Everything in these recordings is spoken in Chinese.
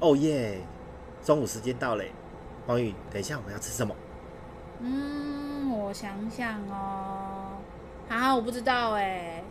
哦耶！中午时间到嘞，黄宇，等一下我们要吃什么？嗯，我想想哦，啊，我不知道哎。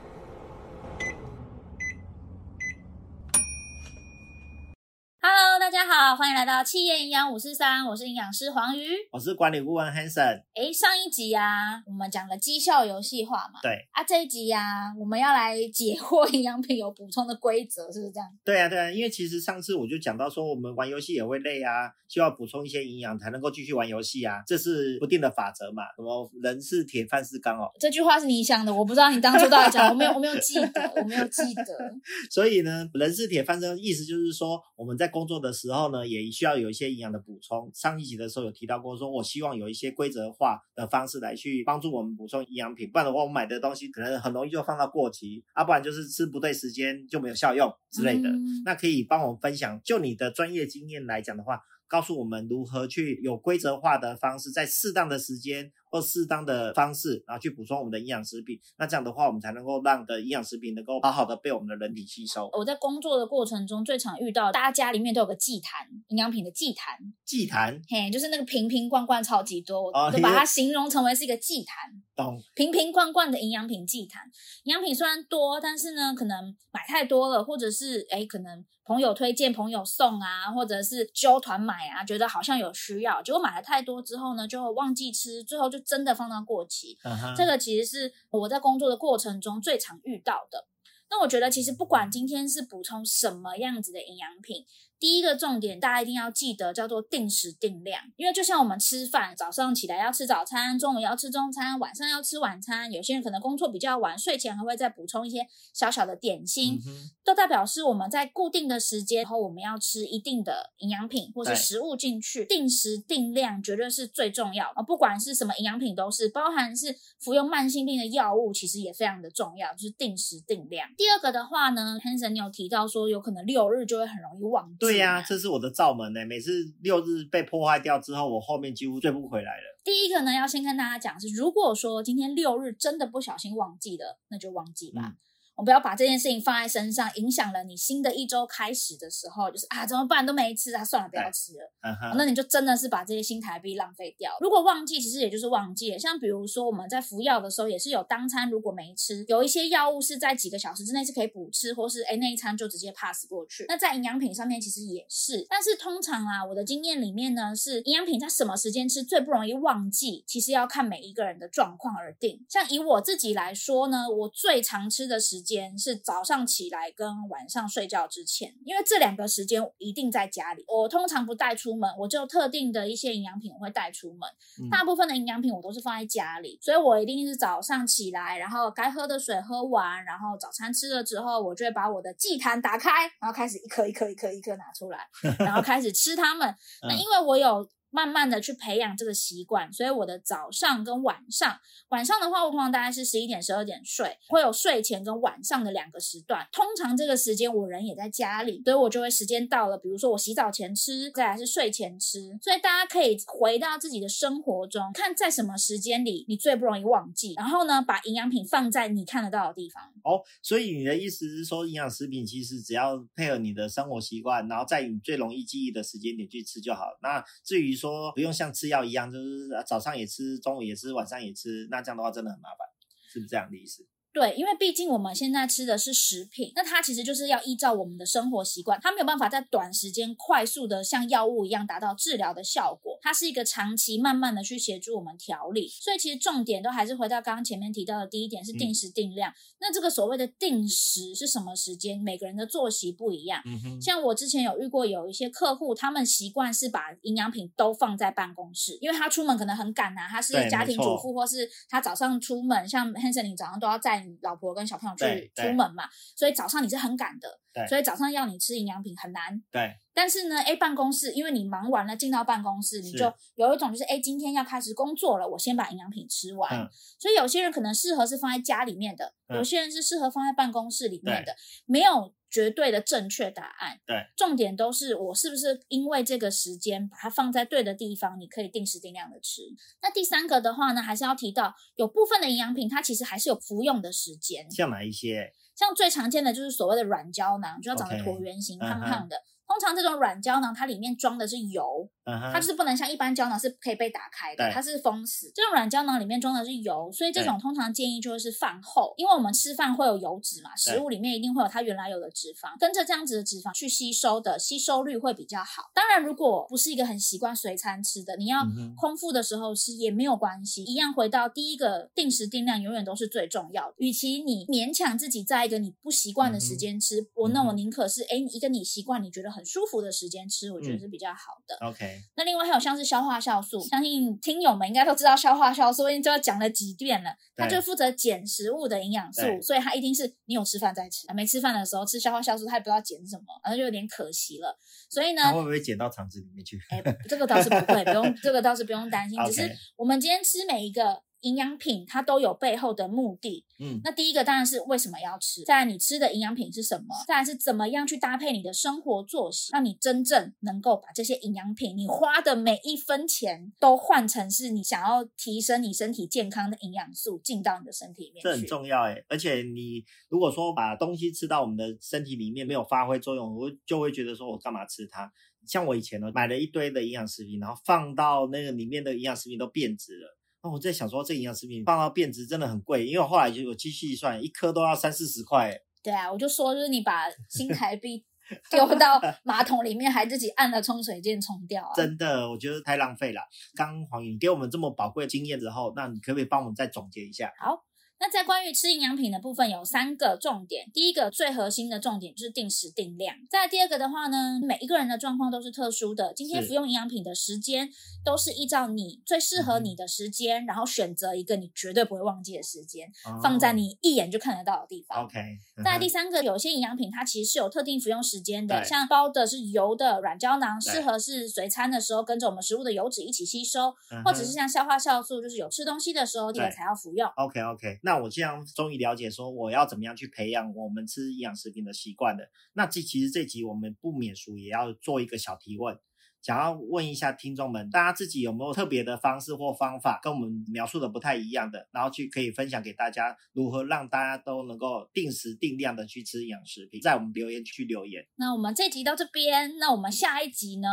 家好，欢迎来到企业营养五四三，我是营养师黄瑜，我是管理顾问 Hanson。哎，上一集呀、啊，我们讲了绩效游戏化嘛，对啊，这一集呀、啊，我们要来解惑营养品有补充的规则，是不是这样？对啊，对啊，因为其实上次我就讲到说，我们玩游戏也会累啊，需要补充一些营养才能够继续玩游戏啊，这是不定的法则嘛。什么人是铁，饭是钢哦，这句话是你想的，我不知道你当初到底讲，我没有，我没有记得，我没有记得。所以呢，人是铁，饭是钢，意思就是说我们在工作的时候呢，也需要有一些营养的补充。上一集的时候有提到过，说我希望有一些规则化的方式来去帮助我们补充营养品，不然的话，我买的东西可能很容易就放到过期，啊，不然就是吃不对时间就没有效用之类的。嗯、那可以帮我们分享，就你的专业经验来讲的话，告诉我们如何去有规则化的方式，在适当的时间。或适当的方式，然后去补充我们的营养食品，那这样的话，我们才能够让的营养食品能够好好的被我们的人体吸收。我在工作的过程中，最常遇到大家家里面都有个祭坛，营养品的祭坛。祭坛，嘿，就是那个瓶瓶罐罐超级多，哦、我就把它形容成为是一个祭坛。懂。瓶瓶罐罐的营养品祭坛，营养品虽然多，但是呢，可能买太多了，或者是哎，可能朋友推荐、朋友送啊，或者是揪团买啊，觉得好像有需要，结果买了太多之后呢，就忘记吃，最后就。真的放到过期，uh huh. 这个其实是我在工作的过程中最常遇到的。那我觉得，其实不管今天是补充什么样子的营养品。第一个重点，大家一定要记得，叫做定时定量。因为就像我们吃饭，早上起来要吃早餐，中午要吃中餐，晚上要吃晚餐。有些人可能工作比较晚，睡前还会再补充一些小小的点心，嗯、都代表是我们在固定的时间后，我们要吃一定的营养品或是食物进去。定时定量绝对是最重要啊。不管是什么营养品，都是包含是服用慢性病的药物，其实也非常的重要，就是定时定量。第二个的话呢，Hanson 你有提到说，有可能六日就会很容易忘记。对呀、啊，这是我的罩门呢。每次六日被破坏掉之后，我后面几乎追不回来了。第一个呢，要先跟大家讲是，如果说今天六日真的不小心忘记了，那就忘记吧。嗯我们不要把这件事情放在身上，影响了你新的一周开始的时候，就是啊，怎么办都没吃啊，算了，不要吃了。Uh. 那你就真的是把这些新台币浪费掉。如果忘记，其实也就是忘记了。像比如说我们在服药的时候，也是有当餐如果没吃，有一些药物是在几个小时之内是可以补吃，或是哎那一餐就直接 pass 过去。那在营养品上面其实也是，但是通常啊，我的经验里面呢，是营养品在什么时间吃最不容易忘记，其实要看每一个人的状况而定。像以我自己来说呢，我最常吃的时间是早。上起来跟晚上睡觉之前，因为这两个时间一定在家里。我通常不带出门，我就特定的一些营养品我会带出门。嗯、大部分的营养品我都是放在家里，所以我一定是早上起来，然后该喝的水喝完，然后早餐吃了之后，我就会把我的祭坛打开，然后开始一颗一颗一颗一颗拿出来，然后开始吃它们。那因为我有。慢慢的去培养这个习惯，所以我的早上跟晚上，晚上的话，我通常大概是十一点、十二点睡，会有睡前跟晚上的两个时段。通常这个时间我人也在家里，所以我就会时间到了，比如说我洗澡前吃，再来是睡前吃。所以大家可以回到自己的生活中，看在什么时间里你最不容易忘记，然后呢，把营养品放在你看得到的地方。哦，所以你的意思是说，营养食品其实只要配合你的生活习惯，然后在你最容易记忆的时间点去吃就好。那至于说，不用像吃药一样，就是早上也吃，中午也吃，晚上也吃，那这样的话真的很麻烦，是不是这样的意思？对，因为毕竟我们现在吃的是食品，那它其实就是要依照我们的生活习惯，它没有办法在短时间快速的像药物一样达到治疗的效果，它是一个长期慢慢的去协助我们调理，所以其实重点都还是回到刚刚前面提到的第一点是定时定量。嗯、那这个所谓的定时是什么时间？每个人的作息不一样，嗯、哼像我之前有遇过有一些客户，他们习惯是把营养品都放在办公室，因为他出门可能很赶啊，他是家庭主妇，或是他早上出门，像 Hanson 你早上都要在。老婆跟小朋友去出门嘛，所以早上你是很赶的，对所以早上要你吃营养品很难。对，但是呢，A 办公室，因为你忙完了进到办公室，你就有一种就是，哎，今天要开始工作了，我先把营养品吃完。嗯、所以有些人可能适合是放在家里面的，嗯、有些人是适合放在办公室里面的，对没有绝对的正确答案。对，重点都是我是不是因为这个时间把它放在对的地方，你可以定时定量的吃。那第三个的话呢，还是要提到有部分的营养品，它其实还是有服用的时间。像哪一些？像最常见的就是所谓的软胶囊，就要长得椭圆形、胖胖的。通常这种软胶囊，它里面装的是油。它就是不能像一般胶囊是可以被打开的，它是封死。这种软胶囊里面装的是油，所以这种通常建议就是饭后，因为我们吃饭会有油脂嘛，食物里面一定会有它原来有的脂肪，跟着这样子的脂肪去吸收的，吸收率会比较好。当然，如果不是一个很习惯随餐吃的，你要空腹的时候吃也没有关系，一样回到第一个定时定量永远都是最重要的。与其你勉强自己在一个你不习惯的时间吃，我那我宁可是哎一个你习惯你觉得很舒服的时间吃，我觉得是比较好的。OK。那另外还有像是消化酵素，相信听友们应该都知道消化酵素，已经就要讲了几遍了。它就负责减食物的营养素，所以它一定是你有吃饭再吃，没吃饭的时候吃消化酵素，它也不知道减什么，然后就有点可惜了。所以呢，会不会减到肠子里面去？哎，这个倒是不会，不用这个倒是不用担心，只是我们今天吃每一个。营养品它都有背后的目的，嗯，那第一个当然是为什么要吃，再来你吃的营养品是什么，再来是怎么样去搭配你的生活作息，让你真正能够把这些营养品，你花的每一分钱都换成是你想要提升你身体健康的营养素进到你的身体里面，这很重要诶，而且你如果说把东西吃到我们的身体里面没有发挥作用，我就会觉得说我干嘛吃它？像我以前呢，买了一堆的营养食品，然后放到那个里面的营养食品都变质了。那我在想说，这营养食品放到变质真的很贵，因为我后来就有机器算，一颗都要三四十块。对啊，我就说，就是你把新台 币丢到马桶里面，还自己按了冲水键冲掉啊！真的，我觉得太浪费了。刚黄颖给我们这么宝贵的经验之后，那你可不可以帮我们再总结一下？好。那在关于吃营养品的部分有三个重点，第一个最核心的重点就是定时定量。再第二个的话呢，每一个人的状况都是特殊的，今天服用营养品的时间都是依照你最适合你的时间，嗯、然后选择一个你绝对不会忘记的时间，哦、放在你一眼就看得到的地方。OK。再第三个，有些营养品它其实是有特定服用时间的，像包的是油的软胶囊，适合是随餐的时候跟着我们食物的油脂一起吸收，或者是像消化酵素，就是有吃东西的时候记得才要服用。OK OK。那我这样终于了解说我要怎么样去培养我们吃营养食品的习惯的。那这其实这集我们不免俗也要做一个小提问，想要问一下听众们，大家自己有没有特别的方式或方法跟我们描述的不太一样的，然后去可以分享给大家，如何让大家都能够定时定量的去吃营养食品，在我们留言区留言。那我们这集到这边，那我们下一集呢？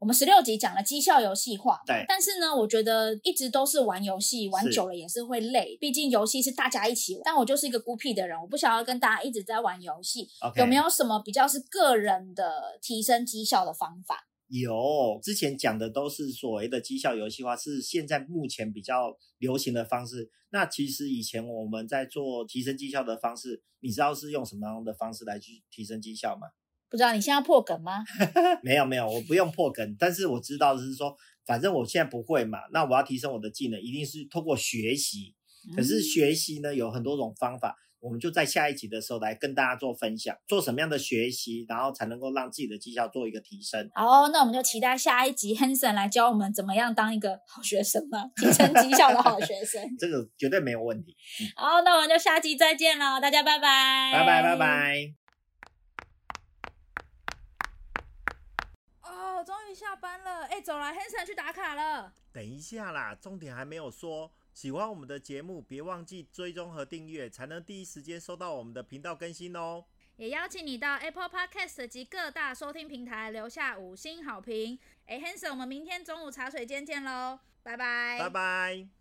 我们十六集讲了绩效游戏化，对，但是呢，我觉得一直都是玩游戏，玩久了也是会累。毕竟游戏是大家一起玩，但我就是一个孤僻的人，我不想要跟大家一直在玩游戏。有没有什么比较是个人的提升绩效的方法？有，之前讲的都是所谓的绩效游戏化，是现在目前比较流行的方式。那其实以前我们在做提升绩效的方式，你知道是用什么样的方式来去提升绩效吗？不知道你现在要破梗吗？没有没有，我不用破梗，但是我知道的是说，反正我现在不会嘛，那我要提升我的技能，一定是通过学习。可是学习呢，有很多种方法，我们就在下一集的时候来跟大家做分享，做什么样的学习，然后才能够让自己的绩效做一个提升。好，那我们就期待下一集 Hanson 来教我们怎么样当一个好学生嘛，提升绩效的好学生。这个绝对没有问题。好，那我们就下集再见了，大家拜拜，拜拜拜拜。哦终于下班了，哎，走了，Hanson 去打卡了。等一下啦，重点还没有说。喜欢我们的节目，别忘记追踪和订阅，才能第一时间收到我们的频道更新哦。也邀请你到 Apple Podcast 及各大收听平台留下五星好评。哎，Hanson，我们明天中午茶水间见喽，拜拜，拜拜。